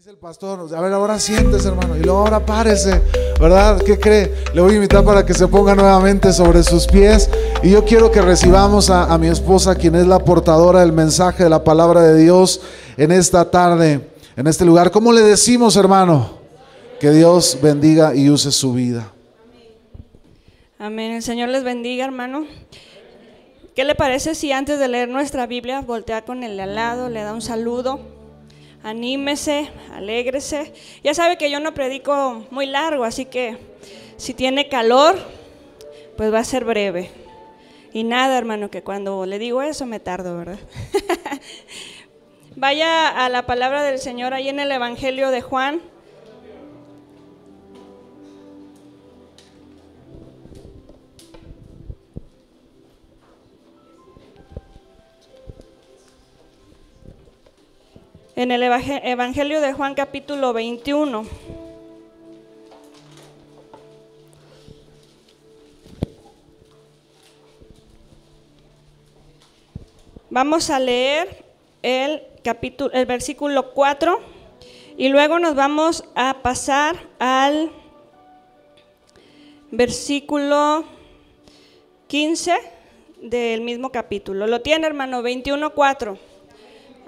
Dice el pastor, a ver, ahora siéntese, hermano, y luego ahora párese, ¿verdad? ¿Qué cree? Le voy a invitar para que se ponga nuevamente sobre sus pies. Y yo quiero que recibamos a, a mi esposa, quien es la portadora del mensaje de la palabra de Dios en esta tarde, en este lugar. ¿Cómo le decimos, hermano? Que Dios bendiga y use su vida. Amén. El Señor les bendiga, hermano. ¿Qué le parece si antes de leer nuestra Biblia voltea con el al lado, le da un saludo? Anímese, alégrese. Ya sabe que yo no predico muy largo, así que si tiene calor, pues va a ser breve. Y nada, hermano, que cuando le digo eso me tardo, ¿verdad? Vaya a la palabra del Señor ahí en el Evangelio de Juan. En el Evangelio de Juan capítulo 21. Vamos a leer el capítulo el versículo 4 y luego nos vamos a pasar al versículo 15 del mismo capítulo. Lo tiene, hermano, 21 4.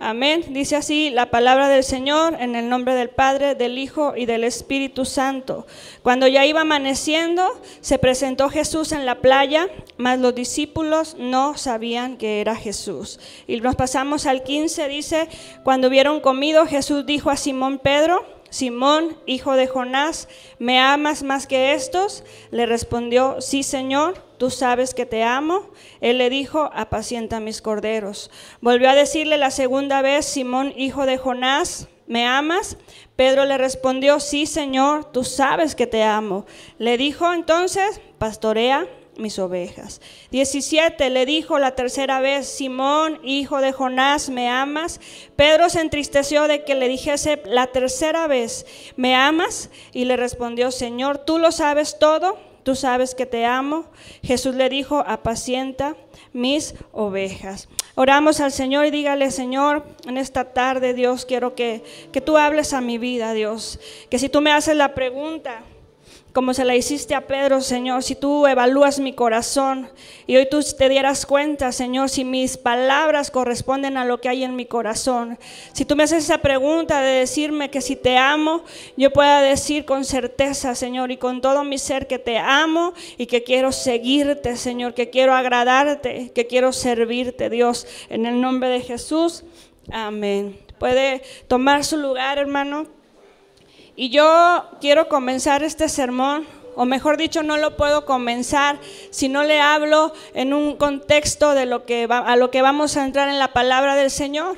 Amén. Dice así la palabra del Señor en el nombre del Padre, del Hijo y del Espíritu Santo. Cuando ya iba amaneciendo, se presentó Jesús en la playa, mas los discípulos no sabían que era Jesús. Y nos pasamos al 15, dice, cuando hubieron comido, Jesús dijo a Simón Pedro, Simón, hijo de Jonás, ¿me amas más que estos? Le respondió, sí, Señor, tú sabes que te amo. Él le dijo, apacienta mis corderos. Volvió a decirle la segunda vez, Simón, hijo de Jonás, ¿me amas? Pedro le respondió, sí, Señor, tú sabes que te amo. Le dijo entonces, pastorea mis ovejas. 17 le dijo la tercera vez, Simón, hijo de Jonás, ¿me amas? Pedro se entristeció de que le dijese la tercera vez, ¿me amas? Y le respondió, Señor, tú lo sabes todo, tú sabes que te amo. Jesús le dijo, apacienta mis ovejas. Oramos al Señor y dígale, Señor, en esta tarde, Dios, quiero que, que tú hables a mi vida, Dios. Que si tú me haces la pregunta, como se la hiciste a Pedro, Señor, si tú evalúas mi corazón y hoy tú te dieras cuenta, Señor, si mis palabras corresponden a lo que hay en mi corazón. Si tú me haces esa pregunta de decirme que si te amo, yo pueda decir con certeza, Señor, y con todo mi ser que te amo y que quiero seguirte, Señor, que quiero agradarte, que quiero servirte, Dios, en el nombre de Jesús. Amén. Puede tomar su lugar, hermano. Y yo quiero comenzar este sermón, o mejor dicho, no lo puedo comenzar si no le hablo en un contexto de lo que a lo que vamos a entrar en la palabra del Señor.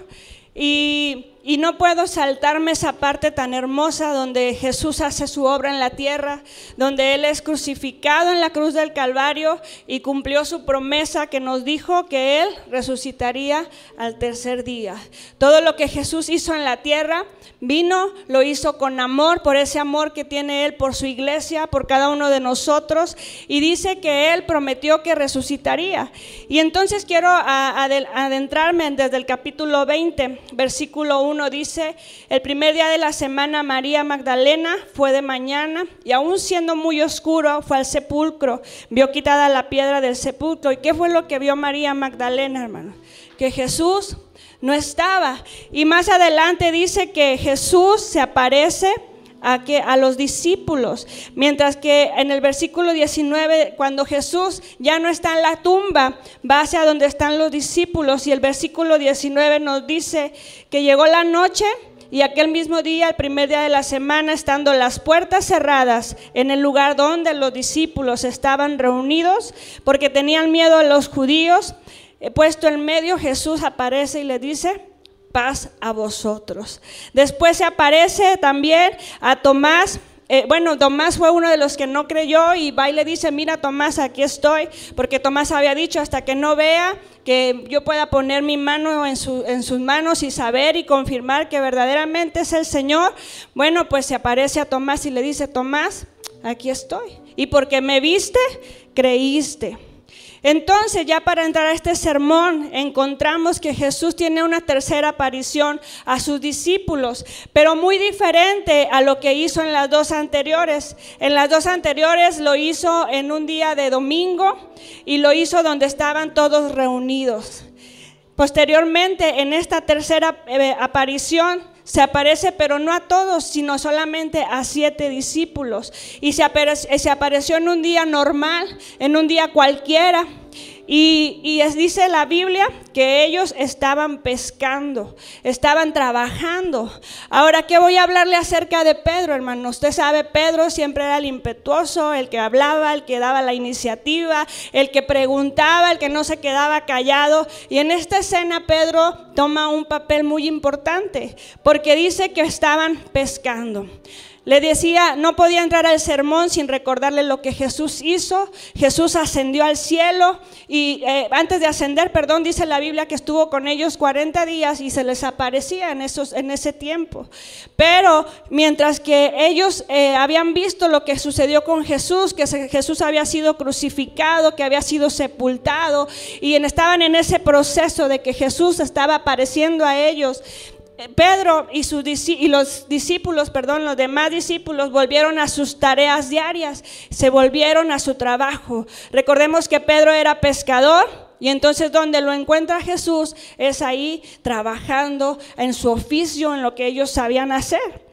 Y, y, no puedo saltarme esa parte tan hermosa donde Jesús hace su obra en la tierra, donde Él es crucificado en la cruz del Calvario y cumplió su promesa que nos dijo que Él resucitaría al tercer día. Todo lo que Jesús hizo en la tierra, vino, lo hizo con amor, por ese amor que tiene Él por su iglesia, por cada uno de nosotros, y dice que Él prometió que resucitaría. Y entonces quiero adentrarme desde el capítulo 20 versículo 1 dice, el primer día de la semana María Magdalena fue de mañana y aún siendo muy oscuro fue al sepulcro, vio quitada la piedra del sepulcro. ¿Y qué fue lo que vio María Magdalena, hermano? Que Jesús no estaba. Y más adelante dice que Jesús se aparece a, que, a los discípulos. Mientras que en el versículo 19, cuando Jesús ya no está en la tumba, va hacia donde están los discípulos. Y el versículo 19 nos dice que llegó la noche. Y aquel mismo día, el primer día de la semana, estando las puertas cerradas en el lugar donde los discípulos estaban reunidos, porque tenían miedo a los judíos, puesto en medio, Jesús aparece y le dice, paz a vosotros. Después se aparece también a Tomás. Eh, bueno, Tomás fue uno de los que no creyó y va y le dice, mira Tomás, aquí estoy, porque Tomás había dicho, hasta que no vea, que yo pueda poner mi mano en, en sus manos y saber y confirmar que verdaderamente es el Señor. Bueno, pues se aparece a Tomás y le dice, Tomás, aquí estoy. Y porque me viste, creíste. Entonces, ya para entrar a este sermón, encontramos que Jesús tiene una tercera aparición a sus discípulos, pero muy diferente a lo que hizo en las dos anteriores. En las dos anteriores lo hizo en un día de domingo y lo hizo donde estaban todos reunidos. Posteriormente, en esta tercera eh, aparición, se aparece, pero no a todos, sino solamente a siete discípulos. Y se, apareció en un día normal, en un día cualquiera. Y, dice la Biblia que ellos estaban pescando, estaban trabajando. Ahora, ¿qué voy a hablarle acerca de Pedro, hermano? Usted sabe, Pedro siempre era el impetuoso, el que hablaba, el que daba la iniciativa, el que preguntaba, el que no se quedaba callado. Y en esta escena Pedro toma un papel muy importante, porque dice que estaban pescando. Le decía, no podía entrar al sermón sin recordarle lo que Jesús hizo. Jesús ascendió al cielo y eh, antes de ascender, perdón, dice la Biblia que estuvo con ellos 40 días y se les aparecía en, esos, en ese tiempo. Pero mientras que ellos eh, habían visto lo que sucedió con Jesús, que Jesús había sido crucificado, que había sido sepultado y estaban en ese proceso de que Jesús estaba apareciendo a ellos, Pedro y, y, los discípulos, perdón, los demás discípulos volvieron a sus tareas diarias, se volvieron a su trabajo. Recordemos que Pedro era pescador y entonces donde lo encuentra Jesús es ahí trabajando en su oficio, en lo que ellos sabían hacer.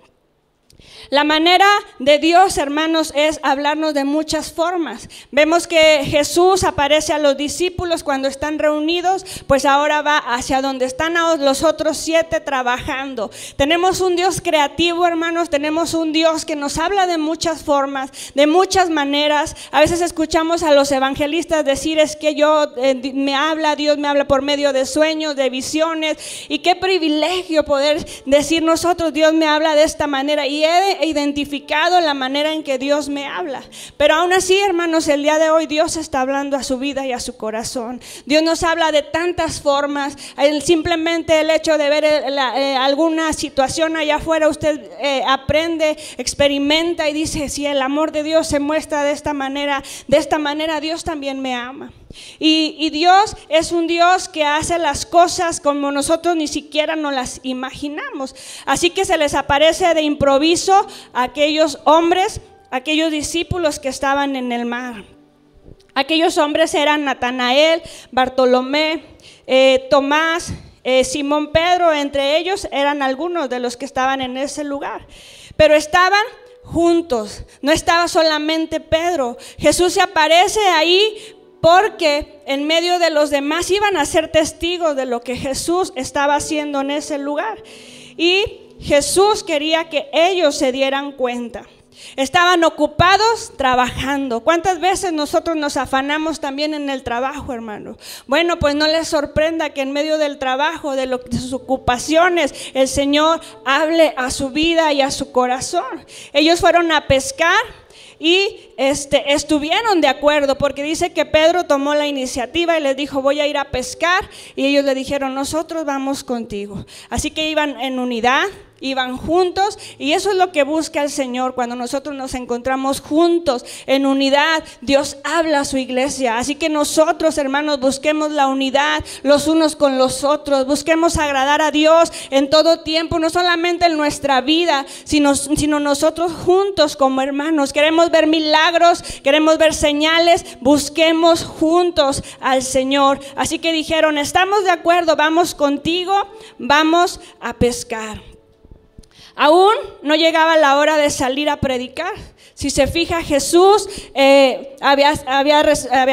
La manera de Dios, hermanos, es hablarnos de muchas formas. Vemos que Jesús aparece a los discípulos cuando están reunidos, pues ahora va hacia donde están los otros siete trabajando. Tenemos un Dios creativo, hermanos, tenemos un Dios que nos habla de muchas formas, de muchas maneras. A veces escuchamos a los evangelistas decir es que yo eh, me habla, Dios me habla por medio de sueños, de visiones, y qué privilegio poder decir nosotros, Dios me habla de esta manera. Y he identificado la manera en que Dios me habla. Pero aún así, hermanos, el día de hoy Dios está hablando a su vida y a su corazón. Dios nos habla de tantas formas. simplemente el hecho de ver eh, eh, alguna situación allá afuera, usted eh, aprende, experimenta y dice, si el amor de Dios se muestra de esta manera, de esta manera Dios también me ama. Y, Dios es un Dios que hace las cosas como nosotros ni siquiera nos las imaginamos. Así que se les aparece de improviso a aquellos hombres, aquellos discípulos que estaban en el mar. Aquellos hombres eran Natanael, Bartolomé, eh, Tomás, eh, Simón Pedro, entre ellos eran algunos de los que estaban en ese lugar. Pero estaban juntos, no estaba solamente Pedro. Jesús se aparece ahí porque en medio de los demás iban a ser testigos de lo que Jesús estaba haciendo en ese lugar. Y Jesús quería que ellos se dieran cuenta. Estaban ocupados trabajando. ¿Cuántas veces nosotros nos afanamos también en el trabajo, hermano? Bueno, pues no les sorprenda que en medio del trabajo, de, de, sus ocupaciones, el Señor hable a su vida y a su corazón. Ellos fueron a pescar y este, estuvieron de acuerdo porque dice que Pedro tomó la iniciativa y les dijo voy a ir a pescar y ellos le dijeron nosotros vamos contigo. Así que iban en unidad iban juntos y eso es lo que busca el Señor cuando nosotros nos encontramos juntos en unidad. Dios habla a su iglesia, así que nosotros hermanos busquemos la unidad los unos con los otros, busquemos agradar a Dios en todo tiempo, no solamente en nuestra vida, sino, sino nosotros juntos como hermanos. Queremos ver milagros, queremos ver señales, busquemos juntos al Señor. Así que dijeron, estamos de acuerdo, vamos contigo, vamos a pescar. Aún no llegaba la hora de salir a predicar. Si se fija, Jesús eh, había,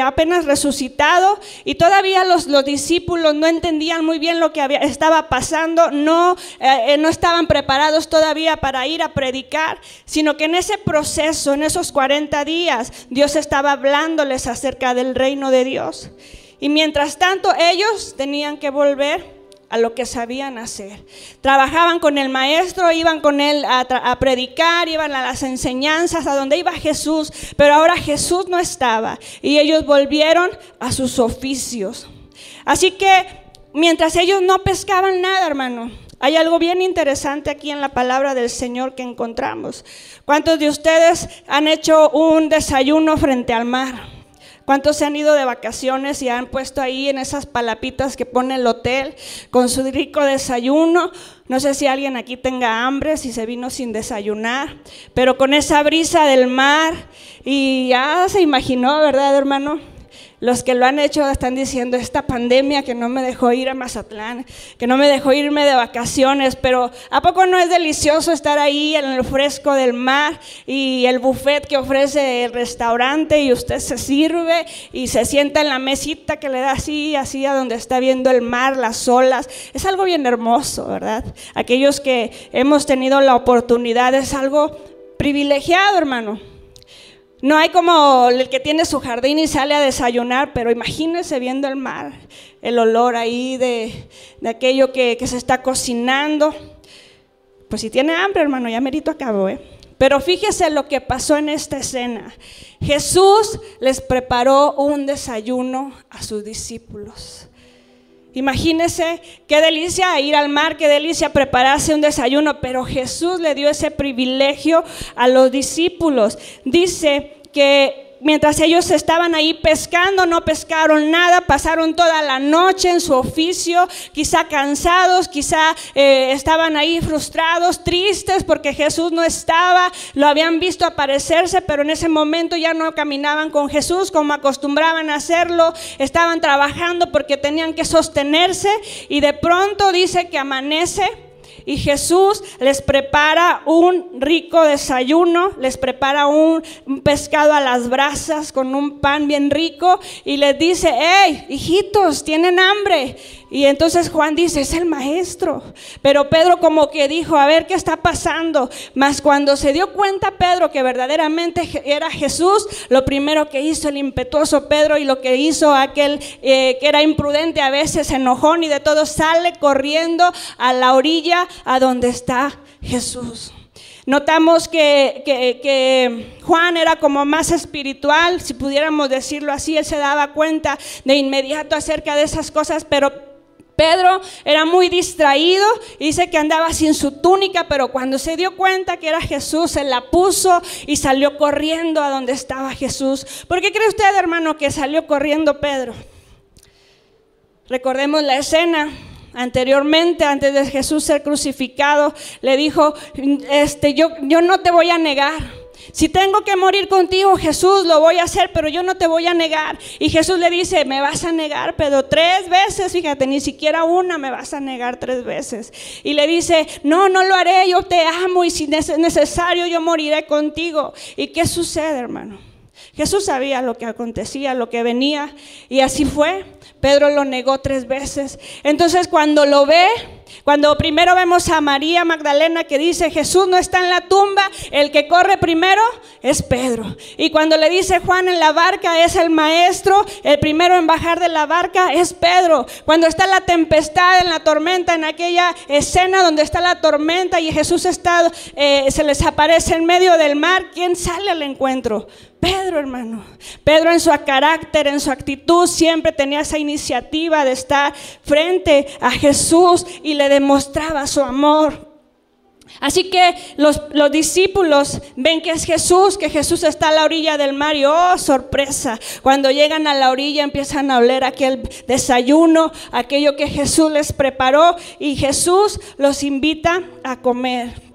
apenas resucitado y todavía los, discípulos no entendían muy bien lo que estaba pasando, no, eh, no estaban preparados todavía para ir a predicar, sino que en ese proceso, en esos 40 días, Dios estaba hablándoles acerca del reino de Dios. Y mientras tanto ellos tenían que volver a lo que sabían hacer. Trabajaban con el maestro, iban con él a, predicar, iban a las enseñanzas, a donde iba Jesús, pero ahora Jesús no estaba y ellos volvieron a sus oficios. Así que mientras ellos no pescaban nada, hermano, hay algo bien interesante aquí en la palabra del Señor que encontramos. ¿Cuántos de ustedes han hecho un desayuno frente al mar? ¿Cuántos se han ido de vacaciones y han puesto ahí en esas palapitas que pone el hotel con su rico desayuno? No sé si alguien aquí tenga hambre, si se vino sin desayunar, pero con esa brisa del mar y ya se imaginó, ¿verdad, hermano? Los que lo han hecho están diciendo esta pandemia que no me dejó ir a Mazatlán, que no me dejó irme de vacaciones, pero ¿a poco no es delicioso estar ahí en el fresco del mar y el buffet que ofrece el restaurante y usted se sirve y se sienta en la mesita que le da así, así a donde está viendo el mar, las olas? Es algo bien hermoso, ¿verdad? Aquellos que hemos tenido la oportunidad es algo privilegiado, hermano. No hay como el que tiene su jardín y sale a desayunar, pero imagínese viendo el mar, el olor ahí de, aquello que, se está cocinando. Pues si tiene hambre, hermano, ya merito acabo, ¿eh? Pero fíjese lo que pasó en esta escena. Jesús les preparó un desayuno a sus discípulos. Imagínese qué delicia ir al mar, qué delicia prepararse un desayuno, pero Jesús le dio ese privilegio a los discípulos. Dice que mientras ellos estaban ahí pescando, no pescaron nada, pasaron toda la noche en su oficio, quizá cansados, quizá eh, estaban ahí frustrados, tristes porque Jesús no estaba, lo habían visto aparecerse, pero en ese momento ya no caminaban con Jesús como acostumbraban a hacerlo, estaban trabajando porque tenían que sostenerse y de pronto dice que amanece y Jesús les prepara un rico desayuno, les prepara un, pescado a las brasas con un pan bien rico y les dice, hey, hijitos, tienen hambre. Y entonces Juan dice, es el maestro. Pero Pedro como que dijo, a ver qué está pasando. Mas cuando se dio cuenta Pedro que verdaderamente era Jesús, lo primero que hizo el impetuoso Pedro y lo que hizo aquel eh, que era imprudente a veces, enojón y de todo, sale corriendo a la orilla a donde está Jesús. Notamos que, que, Juan era como más espiritual, si pudiéramos decirlo así, él se daba cuenta de inmediato acerca de esas cosas, pero Pedro era muy distraído, dice que andaba sin su túnica, pero cuando se dio cuenta que era Jesús, se la puso y salió corriendo a donde estaba Jesús. ¿Por qué cree usted, hermano, que salió corriendo Pedro? Recordemos la escena anteriormente, antes de Jesús ser crucificado, le dijo, este, yo, yo no te voy a negar. Si tengo que morir contigo, Jesús, lo voy a hacer, pero yo no te voy a negar. Y Jesús le dice, me vas a negar, pero tres veces, fíjate, ni siquiera una me vas a negar tres veces. Y le dice, no, no lo haré, yo te amo y si es necesario yo moriré contigo. ¿Y qué sucede, hermano? Jesús sabía lo que acontecía, lo que venía, y así fue. Pedro lo negó tres veces. Entonces cuando lo ve, cuando primero vemos a María Magdalena que dice, Jesús no está en la tumba, el que corre primero es Pedro. Y cuando le dice Juan en la barca es el maestro, el primero en bajar de la barca es Pedro. Cuando está la tempestad, en la tormenta, en aquella escena donde está la tormenta y Jesús está, eh, se les aparece en medio del mar, ¿quién sale al encuentro? Pedro, hermano. Pedro en su carácter, en su actitud, siempre tenía esa iniciativa de estar frente a Jesús y le demostraba su amor. Así que los, los, discípulos ven que es Jesús, que Jesús está a la orilla del mar y oh, sorpresa, cuando llegan a la orilla empiezan a oler aquel desayuno, aquello que Jesús les preparó y Jesús los invita a comer.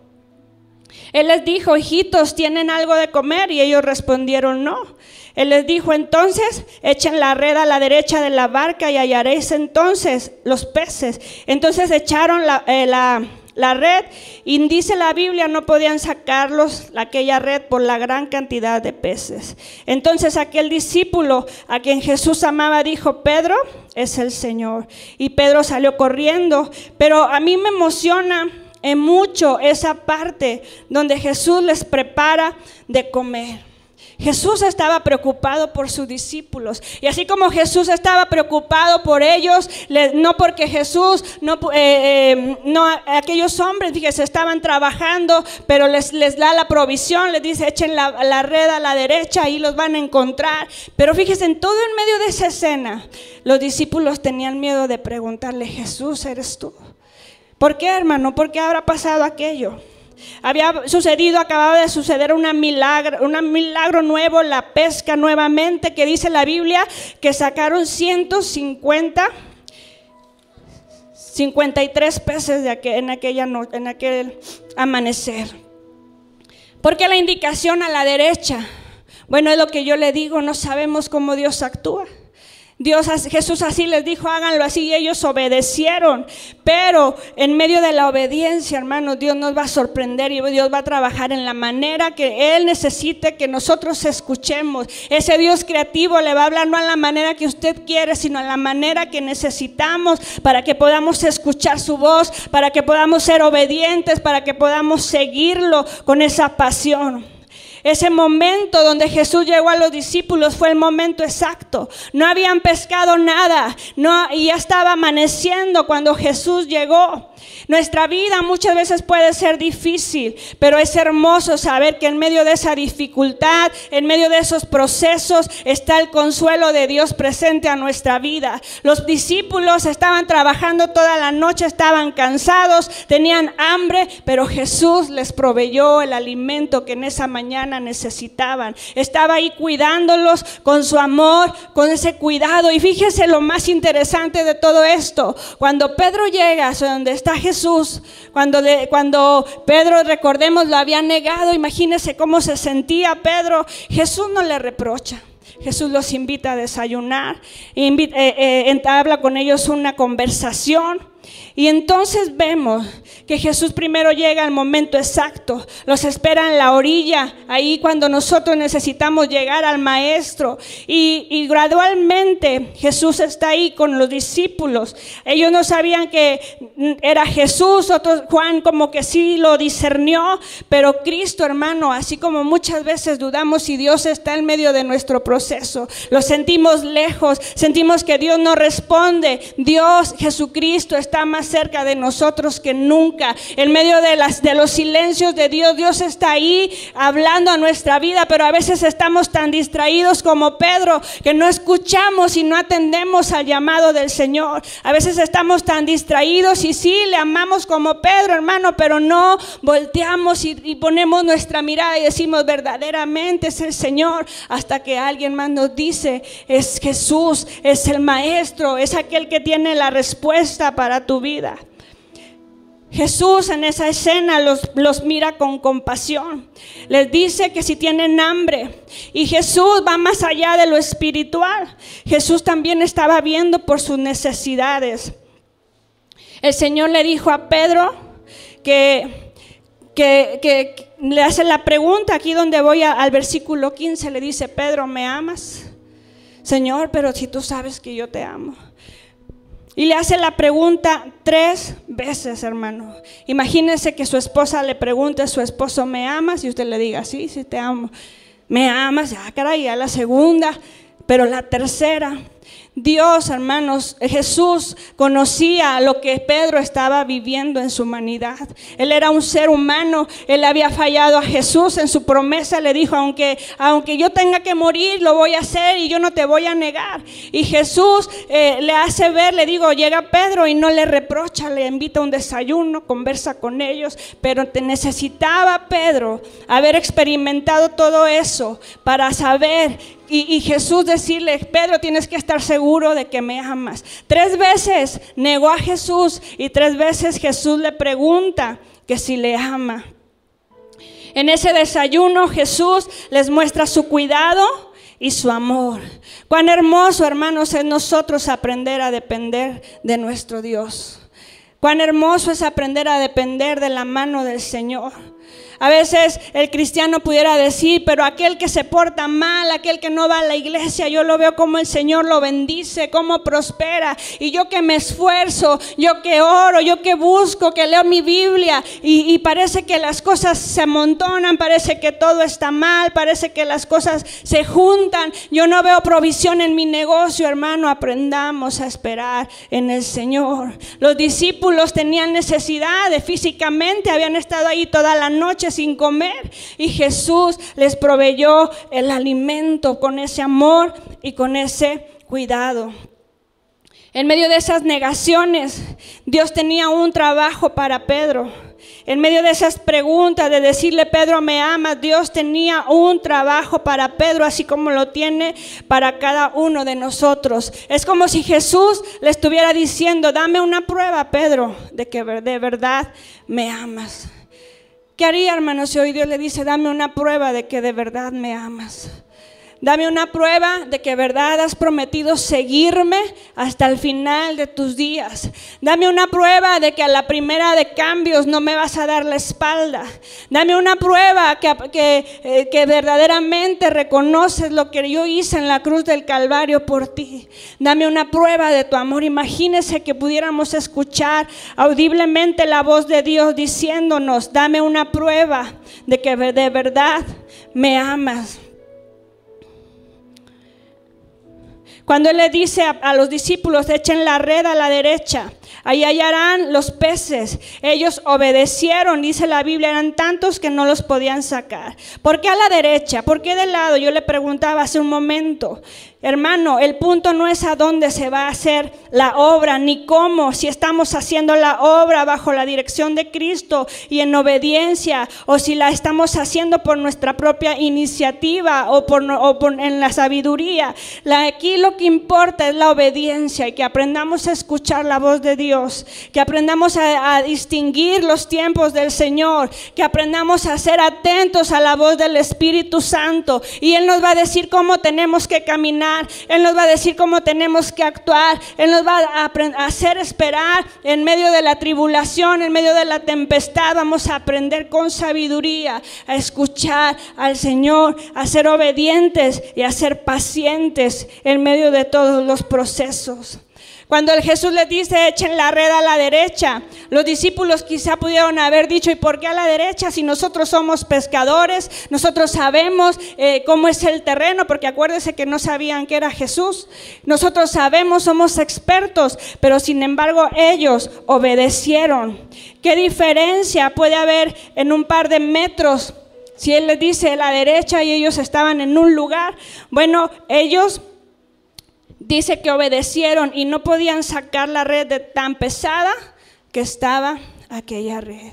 Él les dijo, hijitos, ¿tienen algo de comer? Y ellos respondieron, no. Él les dijo, entonces, echen la red a la derecha de la barca y hallaréis entonces los peces. Entonces echaron la, eh, la, red y dice la Biblia, no podían sacarlos aquella red por la gran cantidad de peces. Entonces aquel discípulo a quien Jesús amaba dijo, Pedro es el Señor. Y Pedro salió corriendo, pero a mí me emociona en mucho esa parte donde Jesús les prepara de comer. Jesús estaba preocupado por sus discípulos. Y así como Jesús estaba preocupado por ellos, no porque Jesús, no, eh, eh, no aquellos hombres, fíjese, estaban trabajando, pero les, les da la provisión, les dice, echen la, la red a la derecha, ahí los van a encontrar. Pero fíjese, en todo en medio de esa escena, los discípulos tenían miedo de preguntarle, Jesús, ¿eres tú? ¿Por qué, hermano? ¿Por qué habrá pasado aquello? Había sucedido, acababa de suceder una milagro, un milagro nuevo, la pesca nuevamente, que dice la Biblia que sacaron 150, 53 peces de en, aquella en aquel amanecer. Porque la indicación a la derecha, bueno, es lo que yo le digo, no sabemos cómo Dios actúa. Dios, Jesús así les dijo, háganlo así, y ellos obedecieron. Pero en medio de la obediencia, hermanos, Dios nos va a sorprender y Dios va a trabajar en la manera que Él necesite que nosotros escuchemos. Ese Dios creativo le va a hablar no a la manera que usted quiere, sino a la manera que necesitamos para que podamos escuchar su voz, para que podamos ser obedientes, para que podamos seguirlo con esa pasión. Ese momento donde Jesús llegó a los discípulos fue el momento exacto. No habían pescado nada, no, y ya estaba amaneciendo cuando Jesús llegó. Nuestra vida muchas veces puede ser difícil, pero es hermoso saber que en medio de esa dificultad, en medio de esos procesos, está el consuelo de Dios presente a nuestra vida. Los discípulos estaban trabajando toda la noche, estaban cansados, tenían hambre, pero Jesús les proveyó el alimento que en esa mañana necesitaban. Estaba ahí cuidándolos con su amor, con ese cuidado. Y fíjese lo más interesante de todo esto. Cuando Pedro llega a donde está Jesús, Jesús, cuando, cuando Pedro, recordemos, lo había negado, imagínense cómo se sentía Pedro, Jesús no le reprocha. Jesús los invita a desayunar, invita, eh, eh, entabla con ellos una conversación. Y entonces vemos que Jesús primero llega al momento exacto, los espera en la orilla, ahí cuando nosotros necesitamos llegar al Maestro. Y, gradualmente Jesús está ahí con los discípulos. Ellos no sabían que era Jesús, otros Juan como que sí lo discernió, pero Cristo hermano, así como muchas veces dudamos si Dios está en medio de nuestro proceso, lo sentimos lejos, sentimos que Dios no responde, Dios Jesucristo está más cerca de nosotros que nunca. En medio de, las, los silencios de Dios, Dios está ahí hablando a nuestra vida, pero a veces estamos tan distraídos como Pedro que no escuchamos y no atendemos al llamado del Señor. A veces estamos tan distraídos y sí, le amamos como Pedro, hermano, pero no volteamos y, y ponemos nuestra mirada y decimos verdaderamente es el Señor hasta que alguien más nos dice es Jesús, es el Maestro, es aquel que tiene la respuesta para tu vida. Jesús en esa escena los, los, mira con compasión. Les dice que si tienen hambre. Y Jesús va más allá de lo espiritual. Jesús también estaba viendo por sus necesidades. El Señor le dijo a Pedro que, que, le hace la pregunta aquí donde voy al versículo 15. Le dice, Pedro, ¿me amas? Señor, pero si tú sabes que yo te amo. Y le hace la pregunta tres veces, hermano. Imagínese que su esposa le pregunte a su esposo, ¿me amas? Y usted le diga, sí, sí te amo. ¿Me amas? Ah, caray, a la segunda. Pero la tercera, Dios, hermanos, Jesús conocía lo que Pedro estaba viviendo en su humanidad. Él era un ser humano, él había fallado a Jesús en su promesa, le dijo, aunque, aunque yo tenga que morir, lo voy a hacer y yo no te voy a negar. Y Jesús eh, le hace ver, le digo, llega Pedro y no le reprocha, le invita a un desayuno, conversa con ellos, pero te necesitaba Pedro haber experimentado todo eso para saber y, Jesús decirle, Pedro, tienes que estar seguro de que me amas. Tres veces negó a Jesús y tres veces Jesús le pregunta que si le ama. En ese desayuno Jesús les muestra su cuidado y su amor. Cuán hermoso, hermanos, es nosotros aprender a depender de nuestro Dios. Cuán hermoso es aprender a depender de la mano del Señor. A veces el cristiano pudiera decir, pero aquel que se porta mal, aquel que no va a la iglesia, yo lo veo como el Señor lo bendice, como prospera. Y yo que me esfuerzo, yo que oro, yo que busco, que leo mi Biblia y, parece que las cosas se amontonan, parece que todo está mal, parece que las cosas se juntan. Yo no veo provisión en mi negocio, hermano. Aprendamos a esperar en el Señor. Los discípulos tenían necesidades físicamente, habían estado ahí toda la noche sin comer y Jesús les proveyó el alimento con ese amor y con ese cuidado. En medio de esas negaciones, Dios tenía un trabajo para Pedro. En medio de esas preguntas, de decirle, Pedro, me amas, Dios tenía un trabajo para Pedro, así como lo tiene para cada uno de nosotros. Es como si Jesús le estuviera diciendo, dame una prueba, Pedro, de que de verdad me amas. ¿Qué haría, hermano, si hoy Dios le dice, dame una prueba de que de verdad me amas? Dame una prueba de que verdad has prometido seguirme hasta el final de tus días. Dame una prueba de que a la primera de cambios no me vas a dar la espalda. Dame una prueba que, que, eh, que verdaderamente reconoces lo que yo hice en la cruz del Calvario por ti. Dame una prueba de tu amor. Imagínese que pudiéramos escuchar audiblemente la voz de Dios diciéndonos, dame una prueba de que de verdad me amas. Cuando Él le dice a, los discípulos, echen la red a la derecha, ahí hallarán los peces. Ellos obedecieron, dice la Biblia, eran tantos que no los podían sacar. ¿Por qué a la derecha? ¿Por qué de lado? Yo le preguntaba hace un momento. Hermano, el punto no es a dónde se va a hacer la obra, ni cómo, si estamos haciendo la obra bajo la dirección de Cristo y en obediencia, o si la estamos haciendo por nuestra propia iniciativa o, por, en la sabiduría. La, aquí lo que importa es la obediencia y que aprendamos a escuchar la voz de Dios, que aprendamos a, a distinguir los tiempos del Señor, que aprendamos a ser atentos a la voz del Espíritu Santo y Él nos va a decir cómo tenemos que caminar él nos va a decir cómo tenemos que actuar, Él nos va a hacer esperar en medio de la tribulación, en medio de la tempestad, vamos a aprender con sabiduría a escuchar al Señor, a ser obedientes y a ser pacientes en medio de todos los procesos. Cuando el Jesús les dice, echen la red a la derecha, los discípulos quizá pudieron haber dicho, ¿y por qué a la derecha? Si nosotros somos pescadores, nosotros sabemos eh, cómo es el terreno, porque acuérdense que no sabían que era Jesús. Nosotros sabemos, somos expertos, pero sin embargo ellos obedecieron. ¿Qué diferencia puede haber en un par de metros? Si Él les dice a la derecha y ellos estaban en un lugar, bueno, ellos dice que obedecieron y no podían sacar la red de tan pesada que estaba aquella red.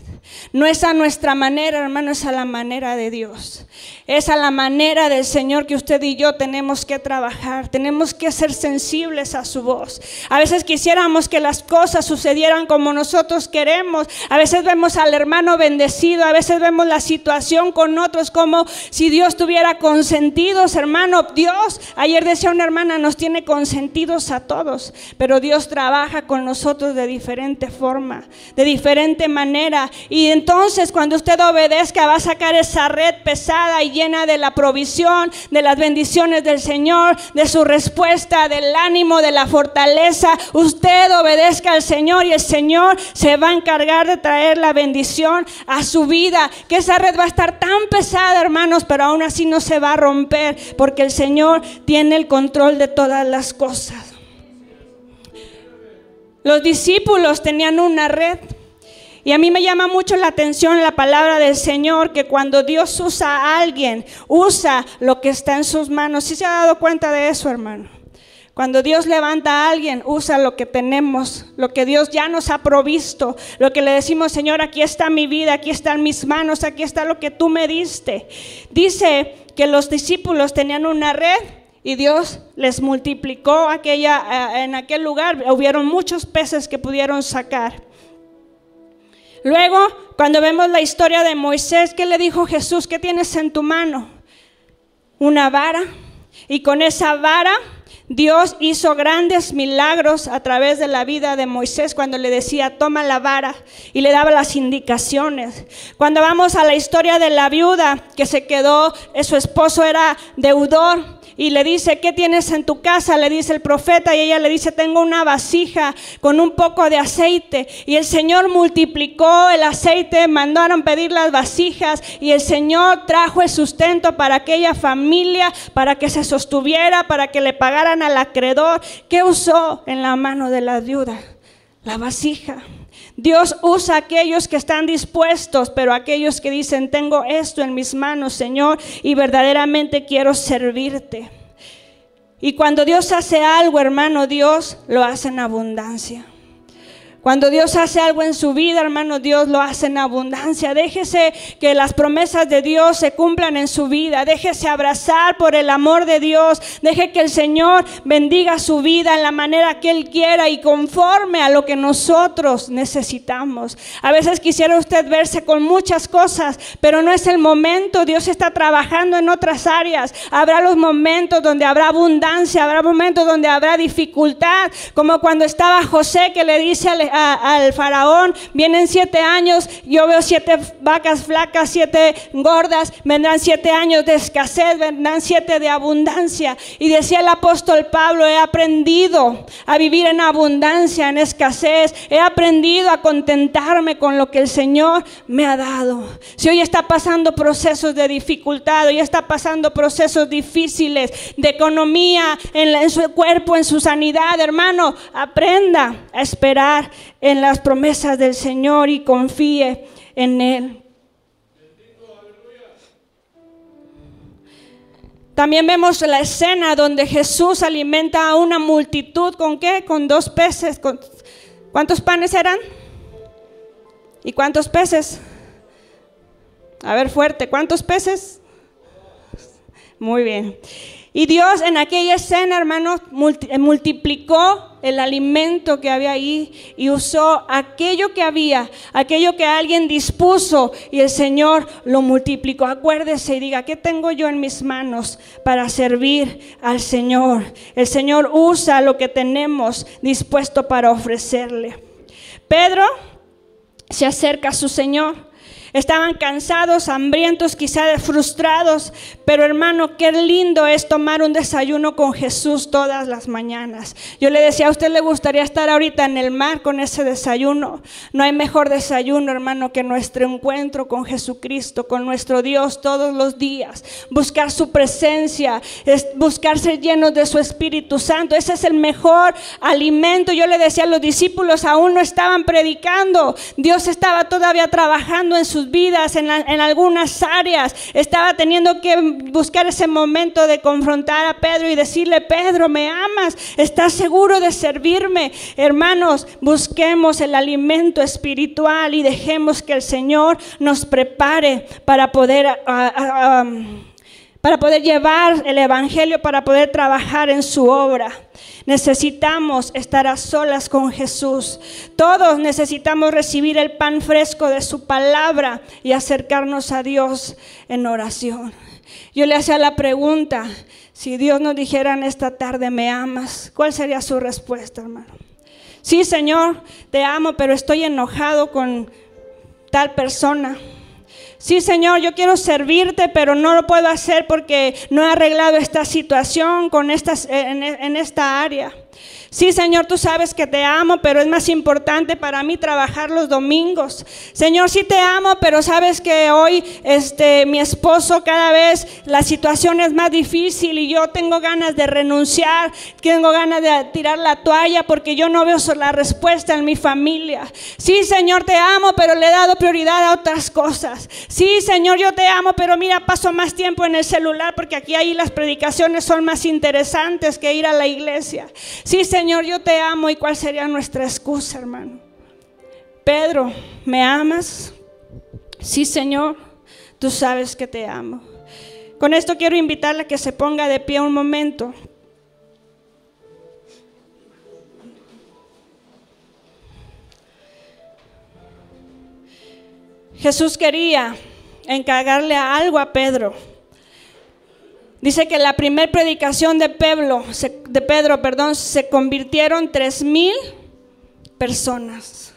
No es a nuestra manera, hermano, es a la manera de Dios. Es a la manera del Señor que usted y yo tenemos que trabajar. Tenemos que ser sensibles a su voz. A veces quisiéramos que las cosas sucedieran como nosotros queremos. A veces vemos al hermano bendecido. A veces vemos la situación con otros como si Dios tuviera consentidos, hermano. Dios, ayer decía una hermana, nos tiene consentidos a todos. Pero Dios trabaja con nosotros de diferente forma, de diferente manera. Y entonces cuando usted obedezca va a sacar esa red pesada y llena de la provisión, de las bendiciones del Señor, de su respuesta, del ánimo, de la fortaleza. Usted obedezca al Señor y el Señor se va a encargar de traer la bendición a su vida. Que esa red va a estar tan pesada, hermanos, pero aún así no se va a romper porque el Señor tiene el control de todas las cosas. Los discípulos tenían una red y a mí me llama mucho la atención la palabra del Señor, que cuando Dios usa a alguien, usa lo que está en sus manos. ¿Sí se ha dado cuenta de eso, hermano? Cuando Dios levanta a alguien, usa lo que tenemos, lo que Dios ya nos ha provisto, lo que le decimos, Señor, aquí está mi vida, aquí están mis manos, aquí está lo que tú me diste. Dice que los discípulos tenían una red y Dios les multiplicó aquella, eh, en aquel lugar. Hubieron muchos peces que pudieron sacar. Luego, cuando vemos la historia de Moisés, ¿qué le dijo Jesús? ¿Qué tienes en tu mano? Una vara. Y con esa vara Dios hizo grandes milagros a través de la vida de Moisés cuando le decía, toma la vara y le daba las indicaciones. Cuando vamos a la historia de la viuda que se quedó, su esposo era deudor y le dice, ¿qué tienes en tu casa? Le dice el profeta y ella le dice, tengo una vasija con un poco de aceite. Y el Señor multiplicó el aceite, mandaron pedir las vasijas y el Señor trajo el sustento para aquella familia, para que se sostuviera, para que le pagaran al acreedor. ¿Qué usó en la mano de la viuda? La vasija. Dios usa a aquellos que están dispuestos, pero aquellos que dicen, tengo esto en mis manos, Señor, y verdaderamente quiero servirte. Y cuando Dios hace algo, hermano, Dios lo hace en abundancia. Cuando Dios hace algo en su vida, hermano, Dios lo hace en abundancia. Déjese que las promesas de Dios se cumplan en su vida. Déjese abrazar por el amor de Dios. Deje que el Señor bendiga su vida en la manera que Él quiera y conforme a lo que nosotros necesitamos. A veces quisiera usted verse con muchas cosas, pero no es el momento. Dios está trabajando en otras áreas. Habrá los momentos donde habrá abundancia, habrá momentos donde habrá dificultad, como cuando estaba José que le dice al al faraón, vienen siete años, yo veo siete vacas flacas, siete gordas, vendrán siete años de escasez, vendrán siete de abundancia. Y decía el apóstol Pablo, he aprendido a vivir en abundancia, en escasez, he aprendido a contentarme con lo que el Señor me ha dado. Si hoy está pasando procesos de dificultad, hoy está pasando procesos difíciles de economía, en, en su cuerpo, en su sanidad, hermano, aprenda a esperar en las promesas del Señor y confíe en Él. También vemos la escena donde Jesús alimenta a una multitud con qué? Con dos peces. ¿Cuántos panes eran? ¿Y cuántos peces? A ver fuerte, ¿cuántos peces? Muy bien. Y Dios en aquella escena, hermanos, multiplicó el alimento que había ahí y usó aquello que había, aquello que alguien dispuso y el Señor lo multiplicó. Acuérdese y diga, ¿qué tengo yo en mis manos para servir al Señor? El Señor usa lo que tenemos dispuesto para ofrecerle. Pedro se acerca a su Señor Estaban cansados, hambrientos, quizá frustrados, pero hermano, qué lindo es tomar un desayuno con Jesús todas las mañanas. Yo le decía, a usted le gustaría estar ahorita en el mar con ese desayuno. No hay mejor desayuno, hermano, que nuestro encuentro con Jesucristo, con nuestro Dios todos los días. Buscar su presencia, es buscar ser llenos de su Espíritu Santo. Ese es el mejor alimento. Yo le decía a los discípulos, aún no estaban predicando. Dios estaba todavía trabajando en su vidas en, en, algunas áreas. Estaba teniendo que buscar ese momento de confrontar a Pedro y decirle, Pedro, ¿me amas? ¿Estás seguro de servirme? Hermanos, busquemos el alimento espiritual y dejemos que el Señor nos prepare para poder... para poder llevar el Evangelio, para poder trabajar en su obra. Necesitamos estar a solas con Jesús. Todos necesitamos recibir el pan fresco de su palabra y acercarnos a Dios en oración. Yo le hacía la pregunta, si Dios nos dijera en esta tarde, ¿me amas? ¿Cuál sería su respuesta, hermano? Sí, Señor, te amo, pero estoy enojado con tal persona. Sí, Señor, yo quiero servirte, pero no lo puedo hacer porque no he arreglado esta situación con estas, en, en esta área. Sí, Señor, tú sabes que te amo, pero es más importante para mí trabajar los domingos. Señor, sí te amo, pero sabes que hoy este mi esposo cada vez la situación es más difícil y yo tengo ganas de renunciar, tengo ganas de tirar la toalla porque yo no veo la respuesta en mi familia. Sí, Señor, te amo, pero le he dado prioridad a otras cosas. Sí, Señor, yo te amo, pero mira, paso más tiempo en el celular porque aquí ahí las predicaciones son más interesantes que ir a la iglesia. Sí, Señor, Señor, yo te amo y cuál sería nuestra excusa, hermano. Pedro, ¿me amas? Sí, Señor, tú sabes que te amo. Con esto quiero invitarle a que se ponga de pie un momento. Jesús quería encargarle algo a Pedro. Dice que la primera predicación de Pedro, de Pedro, perdón, se convirtieron tres mil personas.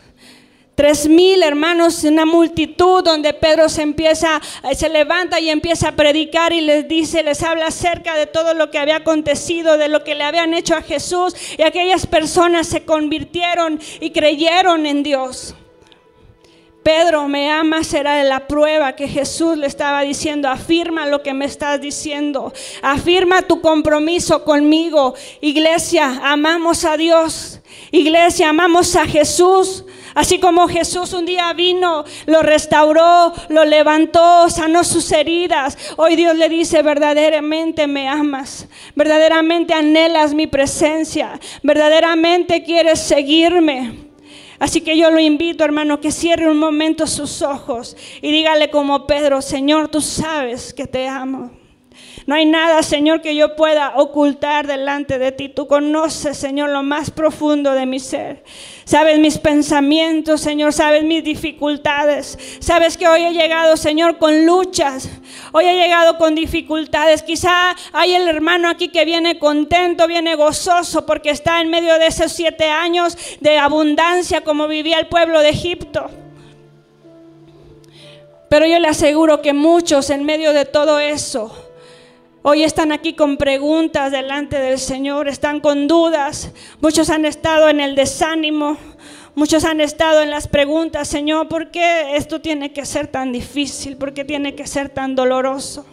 Tres mil hermanos, una multitud donde Pedro se empieza, se levanta y empieza a predicar y les dice, les habla acerca de todo lo que había acontecido, de lo que le habían hecho a Jesús y aquellas personas se convirtieron y creyeron en Dios. Pedro, me amas, será la prueba que Jesús le estaba diciendo. Afirma lo que me estás diciendo. Afirma tu compromiso conmigo. Iglesia, amamos a Dios. Iglesia, amamos a Jesús. Así como Jesús un día vino, lo restauró, lo levantó, sanó sus heridas. Hoy Dios le dice, verdaderamente me amas, verdaderamente anhelas mi presencia, verdaderamente quieres seguirme. Así que yo lo invito, hermano, que cierre un momento sus ojos y dígale como Pedro, Señor, tú sabes que te amo. No hay nada, Señor, que yo pueda ocultar delante de ti. Tú conoces, Señor, lo más profundo de mi ser. Sabes mis pensamientos, Señor, sabes mis dificultades. Sabes que hoy he llegado, Señor, con luchas. Hoy he llegado con dificultades. Quizá hay el hermano aquí que viene contento, viene gozoso porque está en medio de esos siete años de abundancia como vivía el pueblo de Egipto. Pero yo le aseguro que muchos en medio de todo eso Hoy están aquí con preguntas delante del Señor, están con dudas. Muchos han estado en el desánimo, muchos han estado en las preguntas, Señor, ¿por qué esto tiene que ser tan difícil? ¿Por qué tiene que ser tan doloroso?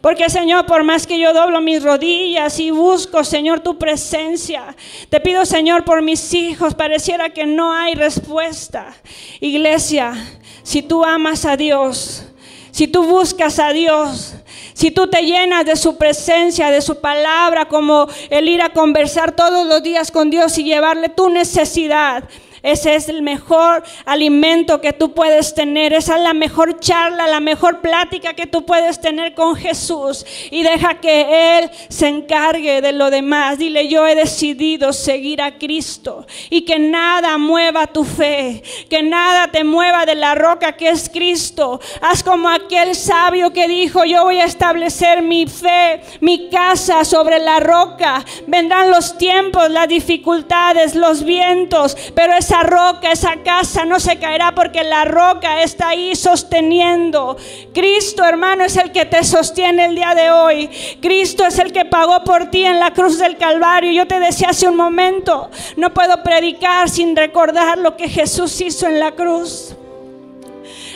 Porque Señor, por más que yo doblo mis rodillas y busco, Señor, tu presencia, te pido, Señor, por mis hijos, pareciera que no hay respuesta. Iglesia, si tú amas a Dios, si tú buscas a Dios, si tú te llenas de su presencia, de su palabra, como el ir a conversar todos los días con Dios y llevarle tu necesidad, ese es el mejor alimento que tú puedes tener. Esa es la mejor charla, la mejor plática que tú puedes tener con Jesús. Y deja que Él se encargue de lo demás. Dile, yo he decidido seguir a Cristo. Y que nada mueva tu fe. Que nada te mueva de la roca que es Cristo. Haz como aquel sabio que dijo, yo voy a establecer mi fe, mi casa sobre la roca. Vendrán los tiempos, las dificultades, los vientos. Pero esa roca, esa casa no se caerá porque la roca está ahí sosteniendo. Cristo, hermano, es el que te sostiene el día de hoy. Cristo es el que pagó por ti en la cruz del Calvario. Yo te decía hace un momento, no puedo predicar sin recordar lo que Jesús hizo en la cruz.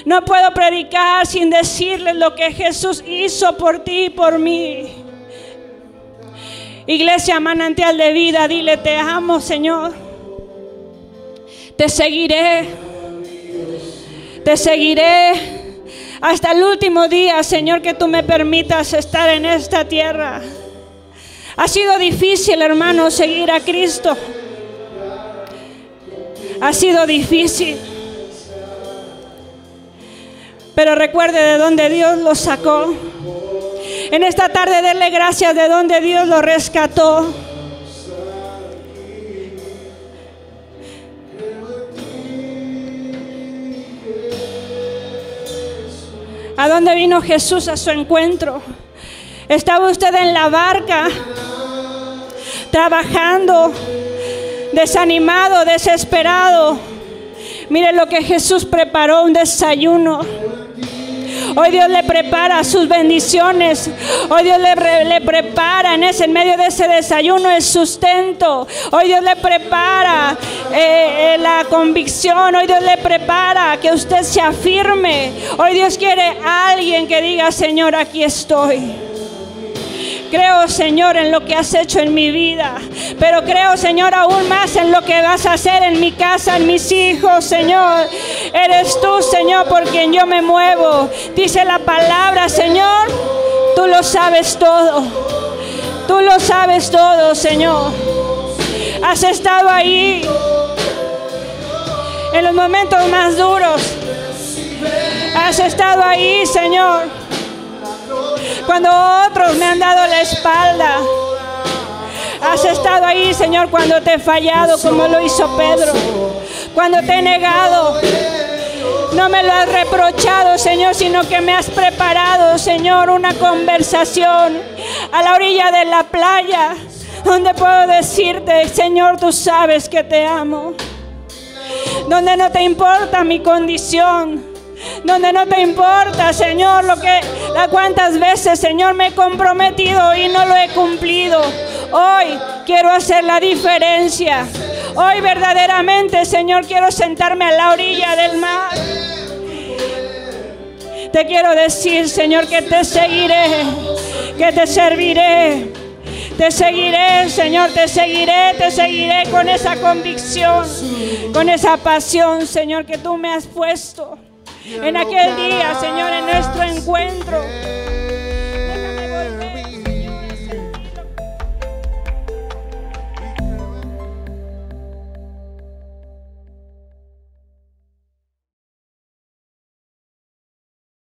No puedo predicar sin decirles lo que Jesús hizo por ti y por mí. Iglesia manantial de vida, dile, te amo, Señor. Te seguiré. Te seguiré hasta el último día, Señor, que tú me permitas estar en esta tierra. Ha sido difícil, hermano, seguir a Cristo. Ha sido difícil. Pero recuerde de dónde Dios lo sacó. En esta tarde, denle gracias de dónde Dios lo rescató. ¿A dónde vino Jesús a su encuentro? Estaba usted en la barca, trabajando, desanimado, desesperado. Mire lo que Jesús preparó, un desayuno. Hoy Dios le prepara sus bendiciones. Hoy Dios le, prepara en ese en medio de ese desayuno el sustento. Hoy Dios le prepara eh, eh, la convicción. Hoy Dios le prepara que usted se afirme. Hoy Dios quiere a alguien que diga, Señor, aquí estoy. Creo, Señor, en lo que has hecho en mi vida. Pero creo, Señor, aún más en lo que vas a hacer en mi casa, en mis hijos, Señor. Eres tú, Señor, por quien yo me muevo. Dice la palabra, Señor, tú lo sabes todo. Tú lo sabes todo, Señor. Has estado ahí en los momentos más duros. Has estado ahí, Señor cuando otros me han dado la espalda. Has estado ahí, Señor, cuando te he fallado, como lo hizo Pedro. Cuando te he negado. No me lo has reprochado, Señor, sino que me has preparado, Señor, una conversación a la orilla de la playa, donde puedo decirte, Señor, tú sabes que te amo. Donde no te importa mi condición donde no te importa, Señor, lo que, la cuántas veces, Señor, me he comprometido y no lo he cumplido. Hoy quiero hacer la diferencia. Hoy verdaderamente, Señor, quiero sentarme a la orilla del mar. Te quiero decir, Señor, que te seguiré, que te serviré. Te seguiré, Señor, te seguiré, te seguiré con esa convicción, con esa pasión, Señor, que tú me has puesto en aquel día, Señor, en nuestro encuentro.